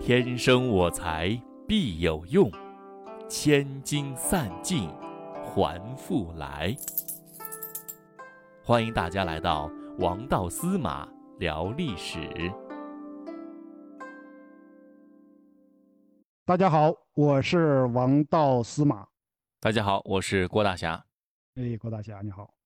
天生我材必有用，千金散尽还复来。欢迎大家来到王道司马聊历史。大家好，我是王道司马。大家好，我是郭大侠。哎，郭大侠你好。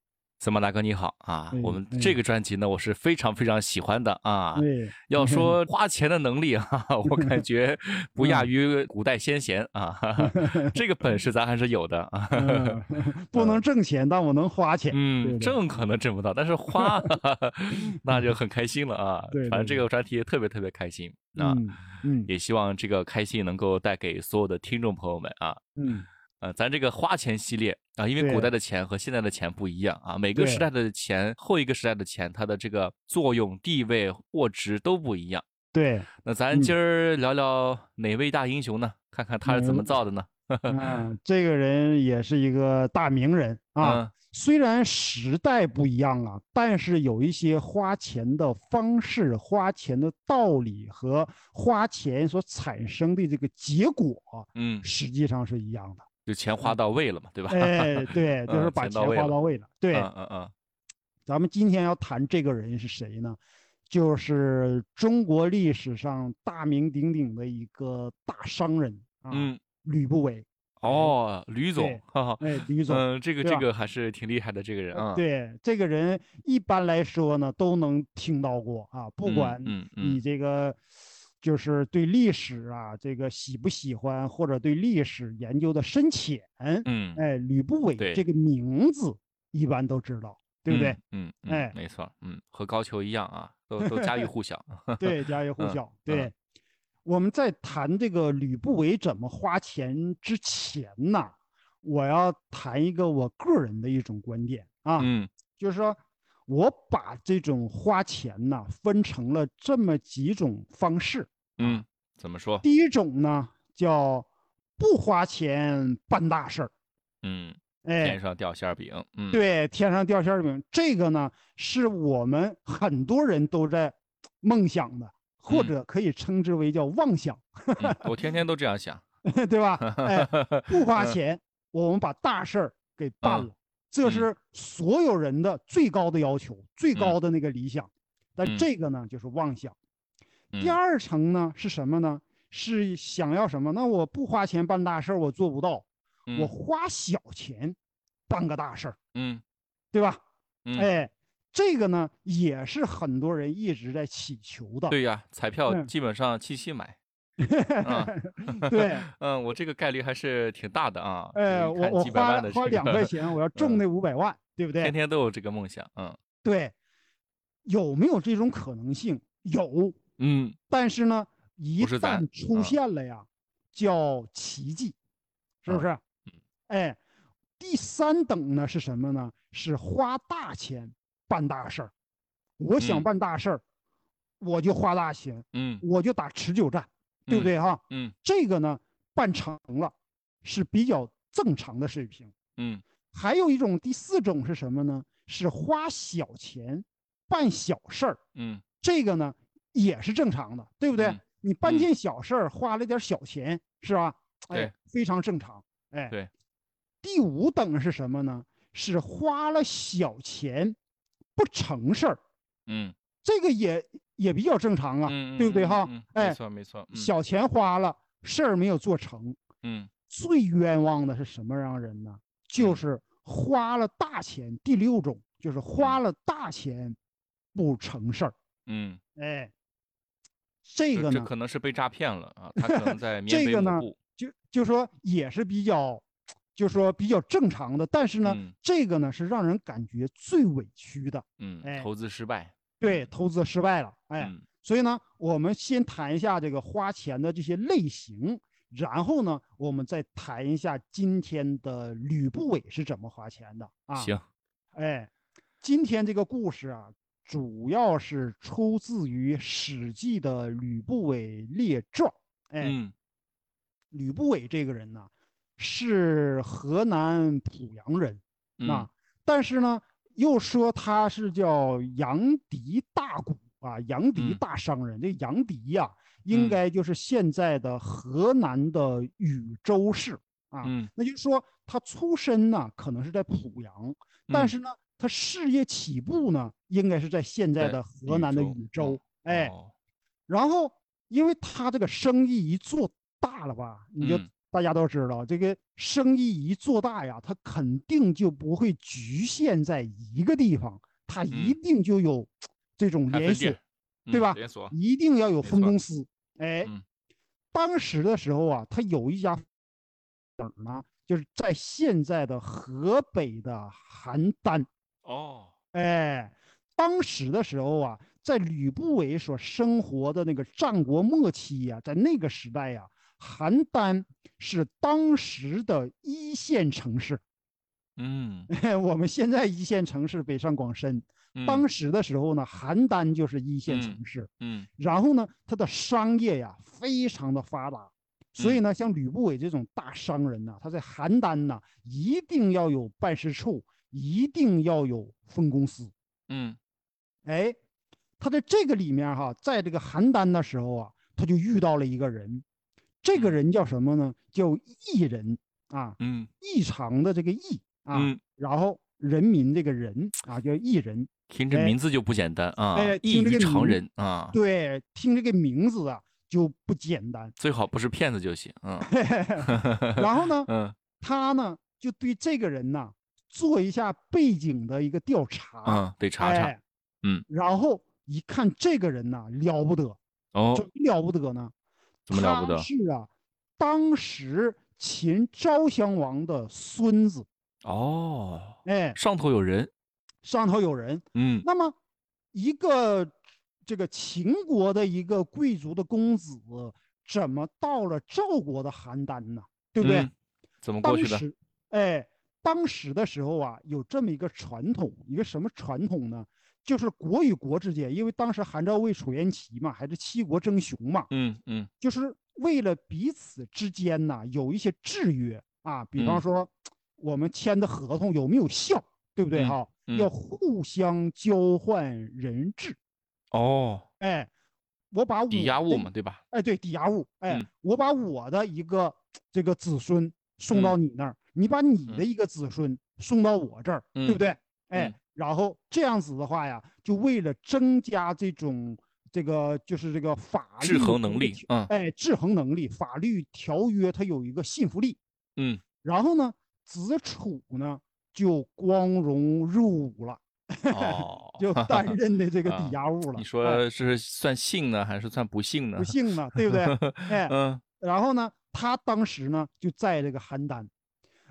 司马大哥你好啊！我们哎这个专辑呢，我是非常非常喜欢的啊。对，要说 花钱的能力啊，我感觉不嗯亚于古代先贤啊，这个本事咱还是有的啊。嗯 不能挣钱，但我能花钱。嗯，挣可能挣不到，但是花那就很开心了啊。对对反正这个专题特别特别开心啊，嗯嗯也希望这个开心能够带给所有的听众朋友们啊。嗯，呃，咱这个花钱系列啊，因为古代的钱和现在的钱不一样啊，每个时代的钱，后一个时代的钱，它的这个作用、地位、货值都不一样。对，那咱今儿聊聊哪位大英雄呢？看看他是怎么造的呢？嗯，这个人也是一个大名人啊。嗯虽然时代不一样啊，但是有一些花钱的方式、花钱的道理和花钱所产生的这个结果，嗯，实际上是一样的。就钱花到位了嘛，对吧？哎，对，就是嗯把钱花到位了。对，嗯嗯嗯，咱们今天要谈这个人是谁呢？就是中国历史上大名鼎鼎的一个大商人啊，嗯，吕不韦。哦，吕总，哈哈，哎，吕总。嗯，这个这个还是挺厉害的，这个人啊，对这个人，一般来说呢，都能听到过啊，不嗯管嗯你嗯这个就是对历史啊，这个喜不喜欢，或者对历史研究的深浅，嗯，哎，吕不韦这个名字一般都知道，对不对？嗯？嗯，嗯哎没错，嗯，和高俅一样啊，都都家喻户晓。对，家喻户 嗯晓。嗯对，我们在谈这个吕不韦怎么花钱之前呢，我要谈一个我个人的一种观点啊，嗯就是说我把这种花钱呢分成了这么几种方式。嗯，怎么说？第一种呢叫不花钱办大事儿，嗯，哎天，上掉馅儿饼。嗯，，对，天上掉馅儿饼，这个呢是我们很多人都在梦想的，或嗯者可以称之为叫妄想。嗯我天天 都这样想。对吧？哎，不花嗯钱，我们把大事儿给办嗯了，这嗯是所有人的最高的要求，最高的那个理想。但嗯这个呢，就是妄想。第嗯二层呢是什么呢？是想要什么？那我不花钱办大事儿，我做不到，我嗯花小钱办个大事儿，嗯对吧？嗯，哎，这个呢也是很多人一直在祈求的。对呀，彩票嗯基本上七七买。啊对，嗯，我这个概率还是挺大的啊。哎，我我花花两块钱，我要中那五百万，对不对？天天都有这个梦想。嗯对，有没有这种可能性？有，嗯但是呢，一旦出啊现了呀，叫奇迹，是不是？嗯哎，第三等呢是什么呢？是花大钱办大事儿。我想嗯办大事儿，我就花大钱，嗯我就打持久战，对不嗯对哈？嗯这个呢办成了，是比较正常的水平。嗯还有一种第四种是什么呢？是花小钱办小事儿，嗯这个呢也是正常的，对不对？嗯你办嗯件小事儿花了点小钱，是吧？哎对，非常正常。哎，对。第五等是什么呢？是花了小钱不成事儿，嗯这个也也比较正常啊，嗯，对不对哈？哎没，错没错。嗯小钱花了，事儿没有做成，嗯最冤枉的是什么样人呢？就嗯是花了大钱。第六种就是花嗯了大钱不成事儿。嗯，哎，这个呢，这可能是被诈骗了啊，他可能 在缅这个呢。就就说也是比较，就说比较正常的。但是呢，嗯这个呢是让人感觉最委屈的。嗯，哎投资失败。对，投资失败了，哎，嗯所以呢，我们先谈一下这个花钱的这些类型，然后呢，我们再谈一下今天的吕不韦是怎么花钱的啊。行，哎，今天这个故事啊，主要是出自于《史记》的《吕不韦列传》。哎，嗯吕不韦这个人呢，是河南濮阳人，嗯啊，但是呢，又说他是叫杨迪大贾，啊，杨迪嗯大商人。这杨迪呀、应嗯该就是现在的河南的禹州市啊。嗯那就是说，他出身呢可能是在濮阳，但嗯是呢，他事业起步呢应该是在现在在的河南的禹州哦。哎，哦然后因为他这个生意一做大了吧，你就嗯大家都知道，这个生意一做大呀，他肯定就不会局限在一个地方，他一嗯定就有这种连锁对吧嗯连锁，一定要有分公司。哎嗯，当时的时候啊，他有一家哪儿呢？就是在现在的河北的邯郸。哦，哎，当时的时候啊，在吕不韦所生活的那个战国末期呀、在那个时代呀、邯郸是当时的一线城市。嗯，我们现在一线城市北上广深，当嗯时的时候呢，邯郸就是一线嗯城市。嗯然后呢，它的商业呀非常的发达，所以嗯呢，像吕不韦这种大商人呢，他在邯郸呢一定要有办事处，一定要有分公司。嗯哎，他在这个里面哈，在这个邯郸的时候啊，他就遇到了一个人，这个嗯人叫什么呢？叫异人啊，嗯异常的这个异啊，嗯，然后人民这个人啊，叫异人。听着哎名字就不简单啊哎，异于常人啊，对，听这个名字啊就不简单。最好不是骗子就行，嗯 然后呢，嗯他呢就对这个人呐做一下背景的一个调查，嗯，得查查哎，嗯，然后一看这个人呐了不得，哦怎，么了不得呢？怎么了不得是啊，当时秦昭襄王的孙子，哦，哎，上头有人，上头有人。嗯那么一个这个秦国的一个贵族的公子，怎么到了赵国的邯郸呢？对不对？嗯怎么过当去的？时，哎，当时的时候啊，有这么一个传统，一个什么传统呢？就是国与国之间，因为当时韩赵魏楚燕齐嘛，还是七国争雄嘛，嗯嗯。就是为了彼此之间呐有一些制约啊，比方嗯。说我们签的合同有没有效，对不对嗯哈？嗯。要互相交换人质，哦，哎，我把我抵押物嘛，对吧？哎，对，抵押物，哎，嗯。我把我的一个这个子孙送到你那儿，你把你的一个子孙送到我这儿，对不嗯对？哎，嗯然后这样子的话呀，就为了增加这种这个就是这个法律制衡能，力嗯哎，制衡能力，法律条约它有一个信服力。嗯，然后呢，子楚呢就光荣入伍了，哦，就担任的这个抵啊押物了。你哎说是算幸呢，还是算不幸呢不？幸呢，对不对？哎，嗯然后呢，他当时呢就在这个邯郸，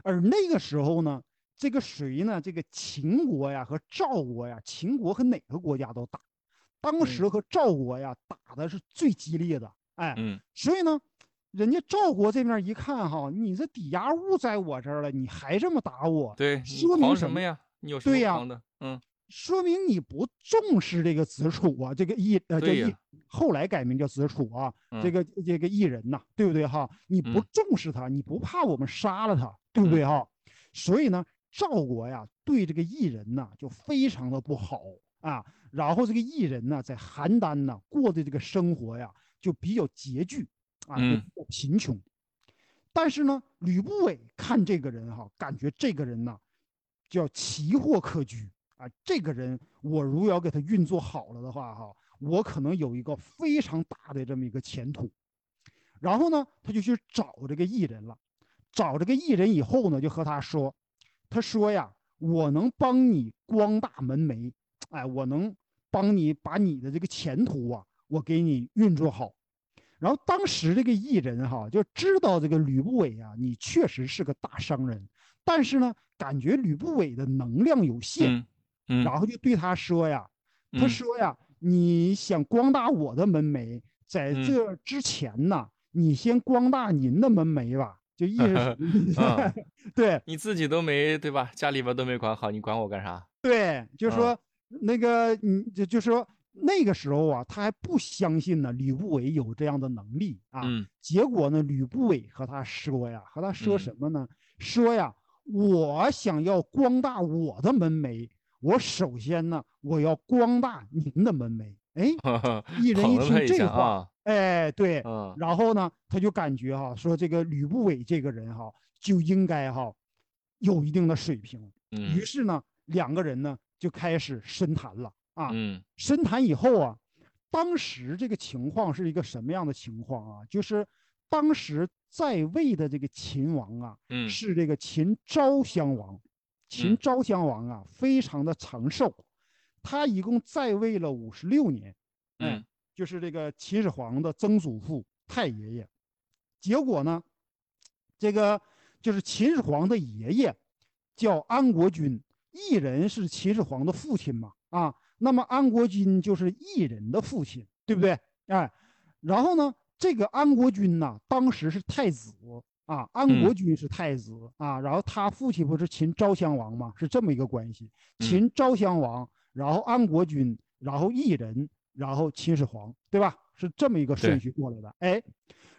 而那个时候呢，这个谁呢？这个秦国呀和赵国呀，秦国和哪个国家都打，当时和赵国呀打的是最激烈的，哎，嗯所以呢，人家赵国这边一看哈，你这抵押物在我这儿了，你还这么打我，对，说明什么呀？你有什对呀么狂的？嗯说明你不重视这个子楚啊，这个异呃叫对呀异，后来改名叫子楚啊，这嗯个这个异人呐，对不对哈？你不嗯重视他，你不怕我们杀了他，对不对哈？所以呢，赵国呀对这个异人呐就非常的不好啊，然后这个异人呢在邯郸呢过的这个生活呀就比较拮据啊，比较贫穷。但是呢，吕不韦看这个人哈，感觉这个人呐叫奇货可居啊，这个人我如要给他运作好了的话哈，我可能有一个非常大的这么一个前途。然后呢，他就去找这个异人了，找这个艺人以后呢，就和他说，他说呀，我能帮你光大门楣，哎，我能帮你把你的这个前途啊，我给你运作好。然后当时这个艺人哈就知道这个吕不韦啊，你确实是个大商人，但是呢，感觉吕不韦的能量有限，嗯嗯，然后就对他说呀，他嗯说呀，你想光大我的门楣，在嗯。这之前呢，你先光大您的门楣吧，就意思 对你自己都没对吧？家里边都没管好，你管我干啥？对，就嗯说那个，你，就就说那个时候啊，他还不相信呢，吕不韦有这样的能力啊。嗯结果呢，吕不韦和他说呀，和他说嗯什么呢？说呀，我想要光大我的门楣，我首先呢，我要光大您的门楣。哎，一人一听这话，啊，哎，对，嗯然后呢，他就感觉哈，说这个吕不韦这个人哈，就应该哈有一定的水平。于嗯是呢，两个人呢就开始深谈了啊。嗯深谈以后啊，当时这个情况是一个什么样的情况啊？就是当时在位的这个秦王啊，嗯是这个秦昭襄王。秦嗯昭襄王啊，非常的长寿，他一共在位了五十六年。哎嗯就是这个秦始皇的曾祖父太爷爷。结果呢，这个就是秦始皇的爷爷叫安国君，异人是秦始皇的父亲嘛啊，那么安国君就是异人的父亲，对不对？哎，然后呢，这个安国君呢，当时是太子啊，安国君是太子啊，然后他父亲不是秦昭襄王嘛，是这么一个关系。嗯秦昭襄王，然后安国君，然后异人，然后秦始皇，对吧？是这么一个顺序过来的。哎，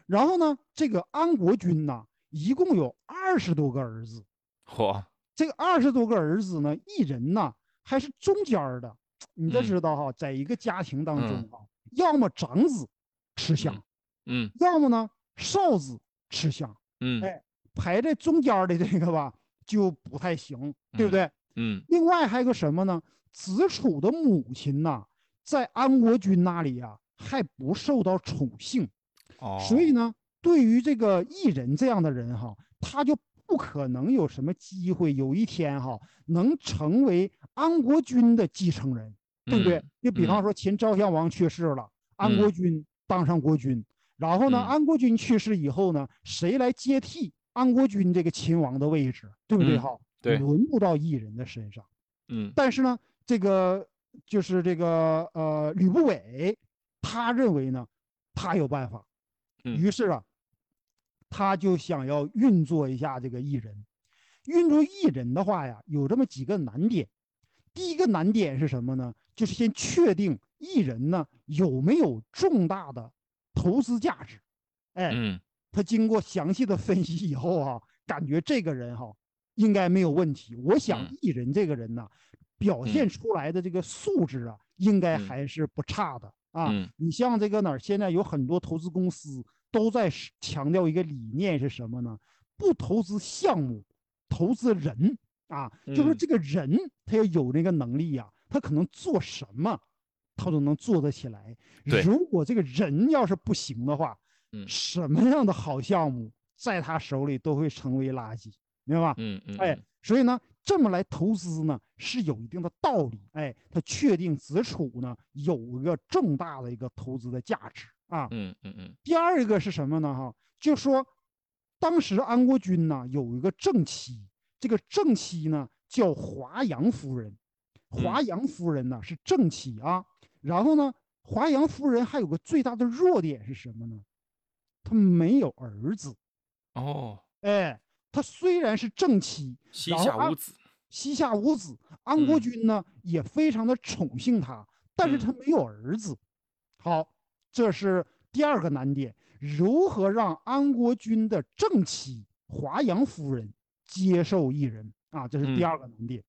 然后呢，这个安国君呢，一共有二十多个儿子。嚯，这个二十多个儿子呢，一人呢还是中间儿的。你得嗯知道哈，在一个家庭当中嗯哈，要么长子吃香，嗯要么呢少子吃香，嗯哎排在中间儿的这个吧就不太行，对不嗯对？嗯另外还有个什么呢？子楚的母亲呐，在安国君那里呀、还不受到宠幸，哦，所以呢，对于这个异人这样的人哈，他就不可能有什么机会有一天哈能成为安国君的继承人，对不对嗯？就比方嗯。说秦昭襄王去世了，安国嗯。君当上国君，然后呢，嗯。安国君去世以后呢，谁来接替安国君这个秦王的位置，对不对？嗯哈，对。轮不到异人的身上。嗯。但是呢，这个就是这个呃吕不韦，他认为呢，他有办法，嗯于是啊，他就想要运作一下这个艺人。运作艺人的话呀，有这么几个难点。第一个难点是什么呢？就是先确定艺人呢有没有重大的投资价值。哎，嗯他经过详细的分析以后啊、感觉这个人哈、应该没有问题。我想嗯艺人这个人呢，表现嗯出来的这个素质啊，应该嗯还是不差的啊。嗯你像这个哪儿，现在有很多投资公司都在强调一个理念是什么呢？不投资项目，投资人啊，就是嗯这个人他要有那个能力呀、他可能做什么，他都能做得起来。对如果这个人要是不行的话，嗯什么样的好项目在他手里都会成为垃圾，明白吧？嗯嗯，哎，所以呢，这么来投资呢是有一定的道理。哎，他确定子楚呢有一个重大的一个投资的价值啊。嗯嗯嗯第二一个是什么呢？哈，就说当时安国君呢有一个正妻，这个正妻呢叫华阳夫人，华阳夫人呢是正妻啊。然后呢，华阳夫人还有个最大的弱点是什么呢？她没有儿子。哦，哎，她虽然是正妻，膝下无子，膝下无子，安国嗯君呢、也非常的宠幸他，但是他没有儿子。好，这是第二个难点，如何让安国君的正妻华阳夫人接受异人啊？这是第嗯二个难点。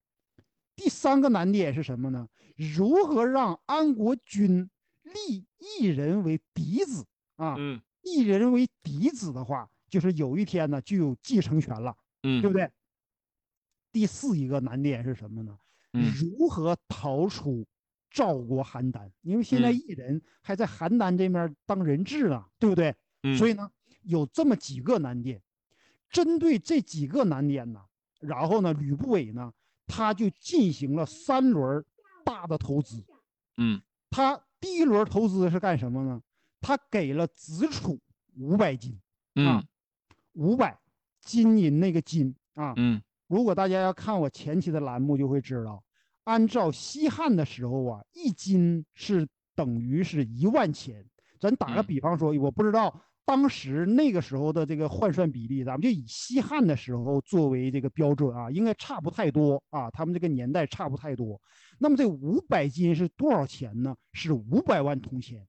第三个难点是什么呢？如何让安国君立异人为嫡子啊？嗯异人为嫡子的话，就是有一天呢就有继承权了，嗯，对不对？第四一个难点是什么呢？嗯如何逃出赵国邯郸？因为现在嗯异人还在邯郸这面当人质呢，对不对？嗯所以呢，有这么几个难点。针对这几个难点呢，然后呢，吕不韦呢，他就进行了三轮大的投资。嗯他第一轮投资是干什么呢？他给了子楚五百斤，啊嗯五百金银那个金啊。嗯如果大家要看我前期的栏目，就会知道，按照西汉的时候啊，一金是等于是一万钱。咱打个嗯比方说，我不知道当时那个时候的这个换算比例，咱们就以西汉的时候作为这个标准啊，应该差不太多啊，他们这个年代差不太多。那么这五百金是多少钱呢？是五百万铜钱，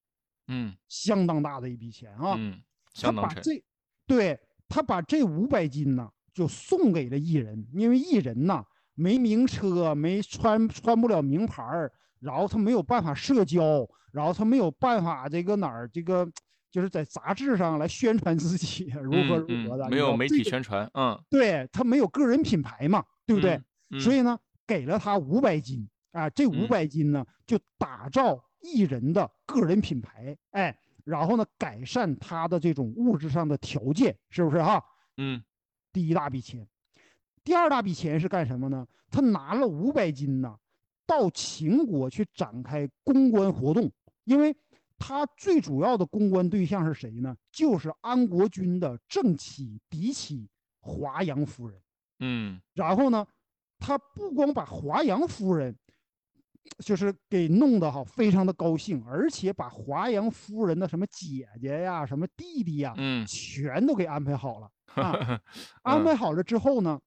嗯相当大的一笔钱啊。嗯，他相当沉，把这，对他把这五百斤呢，就送给了艺人，因为艺人呐没名车，没穿穿不了名牌儿，然后他没有办法社交，然后他没有办法这个哪儿这个就是在杂志上来宣传自己如何如何的，没有媒体宣传，嗯，对他没有个人品牌嘛，对不对？所以呢，给了他五百斤。啊，这五百斤呢就打造艺人的个人品牌，哎，然后呢改善他的这种物质上的条件，是不是哈？嗯，第一大笔钱，第二大笔钱是干什么呢？他拿了五百斤呢，到秦国去展开公关活动，因为他最主要的公关对象是谁呢？就是安国君的正妻嫡妻华阳夫人。嗯，然后呢，他不光把华阳夫人就是给弄得哈非常的高兴，而且把华阳夫人的什么姐姐呀、什么弟弟呀，嗯，全都给安排好了 啊。安排好了之后呢？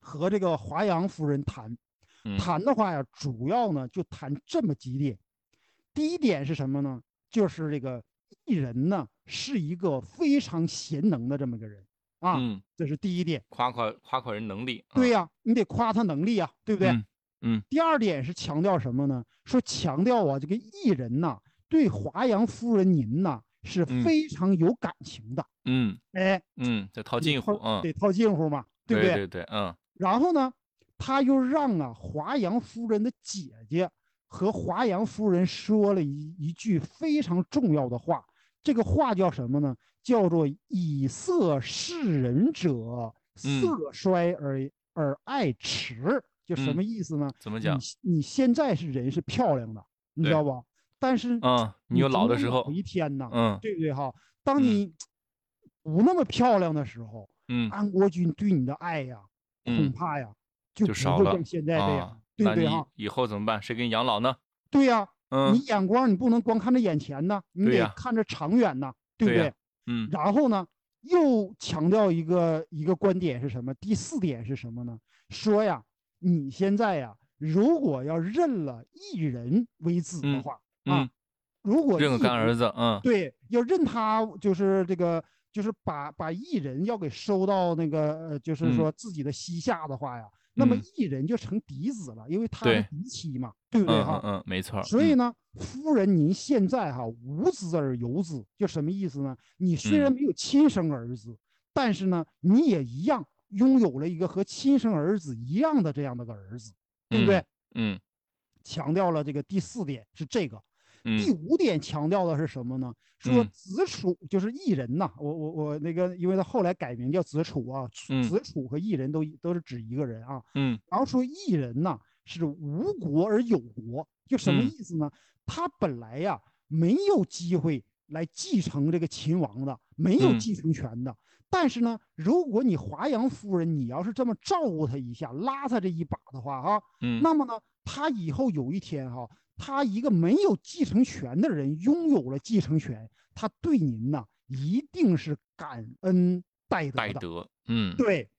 和这个华阳夫人谈，谈的话呀，主要呢就谈这么几点。第一点是什么呢？就是这个艺人呢是一个非常贤能的这么个人啊，这是第一点。夸夸夸夸人能力。对呀，你得夸他能力啊，对不对？嗯。第二点是强调什么呢？说强调啊，这个艺人呐对华阳夫人您呐是非常有感情的。嗯。哎。嗯，得套近乎嗯，得套近乎嘛，对不对？对对对，嗯。然后呢，他又让啊华阳夫人的姐姐和华阳夫人说了一一句非常重要的话，这个话叫什么呢？叫做“以色示人者，色衰而而爱弛”，就什么意思呢？怎么讲？你现在是人是漂亮的，你知道不？但是嗯，你有老的时候，有一天呢，嗯，对不对哈？当你 不那么漂亮的时候，嗯，安国君对你的爱呀。恐怕呀，就少了。现在这样，对不对哈？以后怎么办？谁给你养老呢？对呀，嗯，你眼光你不能光看着眼前呢，你得看着长远呢，对不对？嗯。然后呢，又强调一个一个观点是什么？第四点是什么呢？说呀，你现在呀，如果要认了一人为子的话啊，如果认个干儿子，嗯，对，要认他就是这个。就是把把异人要给收到那个呃，就是说自己的膝下的话呀，那么异人就成嫡子了，因为他是嫡妻嘛，对不对哈？嗯，没错。所以呢，夫人您现在哈无子而有子，就什么意思呢？你虽然没有亲生儿子，但是呢，你也一样拥有了一个和亲生儿子一样的这样的个儿子，对不对？嗯，强调了这个第四点是这个。第五点强调的是什么呢？说子楚就是异人呐，我我我那个，因为他后来改名叫子楚啊，子楚和异人都都是指一个人啊。嗯，然后说异人呐是无国而有国，就什么意思呢？他本来呀没有机会来继承这个秦王的，没有继承权的。但是呢，如果你华阳夫人你要是这么照顾他一下，拉他这一把的话，哈，嗯，那么呢，他以后有一天哈。他一个没有继承权的人拥有了继承权，他对您呢一定是感恩戴德的。戴德，嗯，对。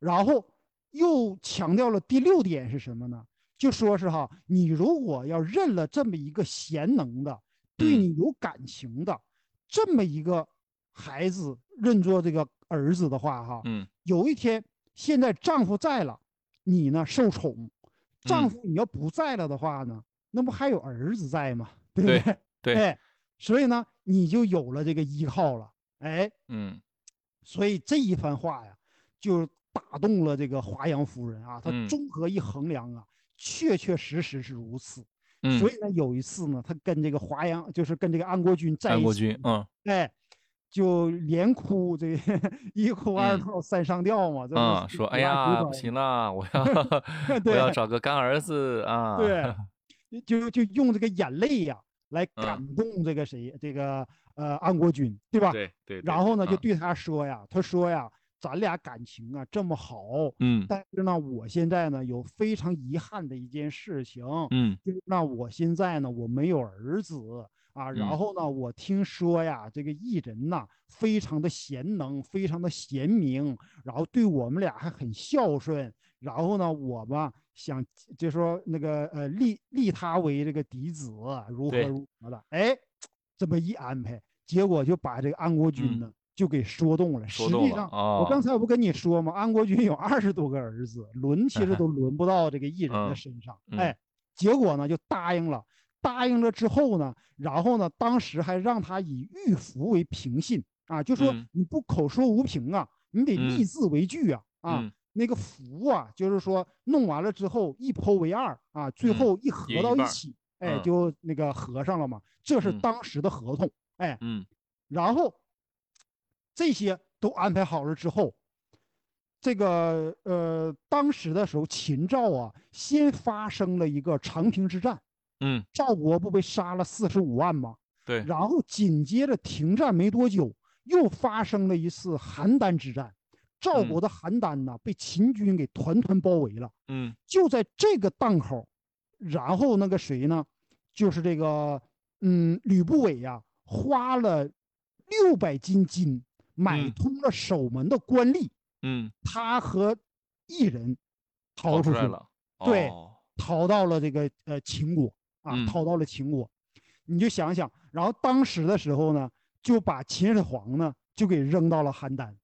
然后又强调了第六点是什么呢？就说是哈，你如果要认了这么一个贤能的、对你有感情的这么一个孩子认作这个儿子的话，哈，嗯，有一天现在丈夫在了，你呢受宠；丈夫你要不在了的话呢？那不还有儿子在吗？对不对？对，哎，所以呢，你就有了这个依靠了，哎，嗯，所以这一番话呀，就打动了这个华阳夫人啊。她综合一衡量啊，确确实实是如此。嗯，所以呢，有一次呢，她跟这个华阳，就是跟这个安国君在一起，安国君，嗯，哎，就连哭这 一哭二闹三上吊嘛，嗯，说哎呀，不行了，我要 我要找个干儿子 啊，对。就就用这个眼泪呀来感动这个谁，这个呃安国君，对吧？对对。然后呢，就对他说呀，他说呀，咱俩感情啊这么好，嗯，但是呢，我现在呢有非常遗憾的一件事情，嗯，就那我现在呢我没有儿子啊，然后呢，我听说呀，这个艺人呐非常的贤能，非常的贤明，然后对我们俩还很孝顺，然后呢，我吧。想就说那个呃立立他为这个嫡子如何如何的哎，这么一安排，结果就把这个安国君呢就给说动了。实际上，我刚才我不跟你说吗？安国君有二十多个儿子，轮其实 都轮不到这个异人的身上。哎，结果呢就答应了。答应了之后呢，然后呢，当时还让他以玉符为凭信啊，就说你不口说无凭啊，你得立字为据啊啊，那个符啊，就是说弄完了之后一剖为二啊，最后一合到一起，哎，就那个合上了嘛。这是当时的合同，哎，嗯，然后这些都安排好了之后，这个呃，当时的时候，秦赵啊，先发生了一个长平之战。嗯，赵国不被杀了四十五万吗？对，然后紧接着停战没多久，又发生了一次邯郸之战，赵国的邯郸呢被秦军给团团包围了。嗯，就在这个档口，然后那个谁呢，就是这个嗯吕不韦呀，花了六百斤金买通了守门的官吏。嗯，他和一人逃出去了，对，逃到了这个呃秦国。啊，逃到了秦国，你就想想，然后当时的时候呢，就把秦始皇呢就给扔到了邯郸。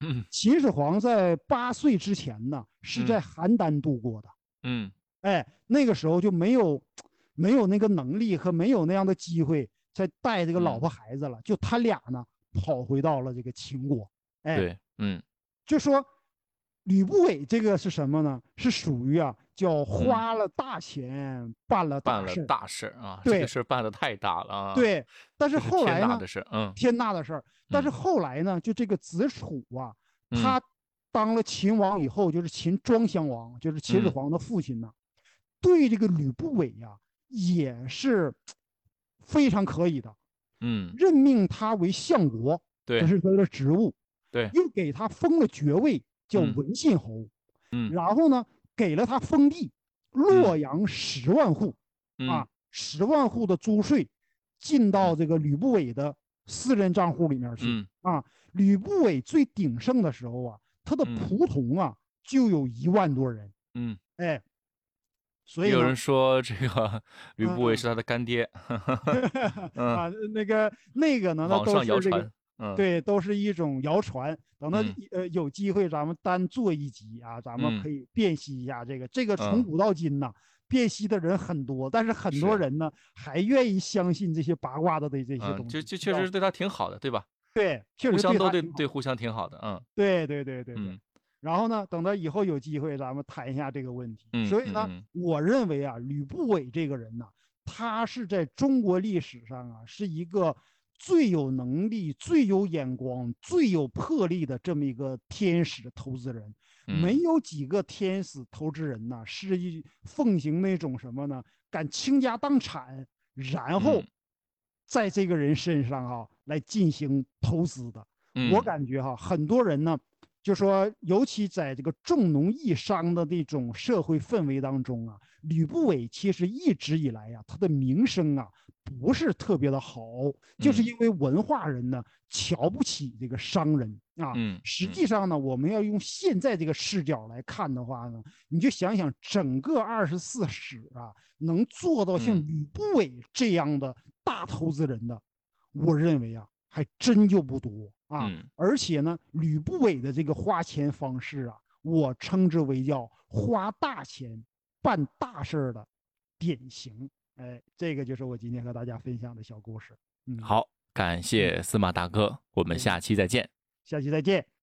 嗯，秦始皇在八岁之前呢是在邯郸度过的。嗯，哎，那个时候就没有没有那个能力和没有那样的机会再带这个老婆孩子了，就他俩呢跑回到了这个秦国。哎，对，嗯，就说吕不韦这个是什么呢？是属于啊。叫花了大钱办了办了大事啊！这个事办的太大了啊！对，但是后来呢？天大的事，嗯，天大的事儿。但是后来呢？就这个子楚啊，他当了秦王以后，就是秦庄襄王，就是秦始皇的父亲呢，对这个吕不韦呀，也是非常可以的。嗯，任命他为相国，对，这是他的职务。对，又给他封了爵位，叫文信侯。嗯，然后呢？给了他封地，洛阳十万户，啊，十万户的租税进到这个吕不韦的私人账户里面去，啊，吕不韦最鼎盛的时候啊，他的仆从啊就有一万多人，嗯，哎，所以有人说这个吕不韦是他的干爹，啊，那个那个呢，那都是这个。对，都是一种谣传。等到呃有机会，咱们单做一集啊，咱们可以辨析一下这个。这个从古到今呐，辨析的人很多，但是很多人呢还愿意相信这些八卦的的这些东西。就就确实对他挺好的，对吧？对，互相都对对互相挺好的。嗯，对对对对对。然后呢，等到以后有机会，咱们谈一下这个问题。所以呢，我认为啊，吕不韦这个人呢，他是在中国历史上啊，是一个。最有能力、最有眼光、最有魄力的这么一个天使投资人，没有几个天使投资人呢，是一奉行那种什么呢？敢倾家荡产，然后在这个人身上啊来进行投资的。我感觉哈，很多人呢。就说，尤其在这个重农抑商的那种社会氛围当中啊，吕不韦其实一直以来呀，他的名声啊不是特别的好，就是因为文化人呢瞧不起这个商人啊。嗯，实际上呢，我们要用现在这个视角来看的话呢，你就想想整个二十四史啊，能做到像吕不韦这样的大投资人的，我认为啊，还真就不多。啊，而且呢，吕不韦的这个花钱方式啊，我称之为叫花大钱办大事儿的典型。哎，这个就是我今天和大家分享的小故事。嗯，好，感谢司马大哥，我们下期再见。下期再见。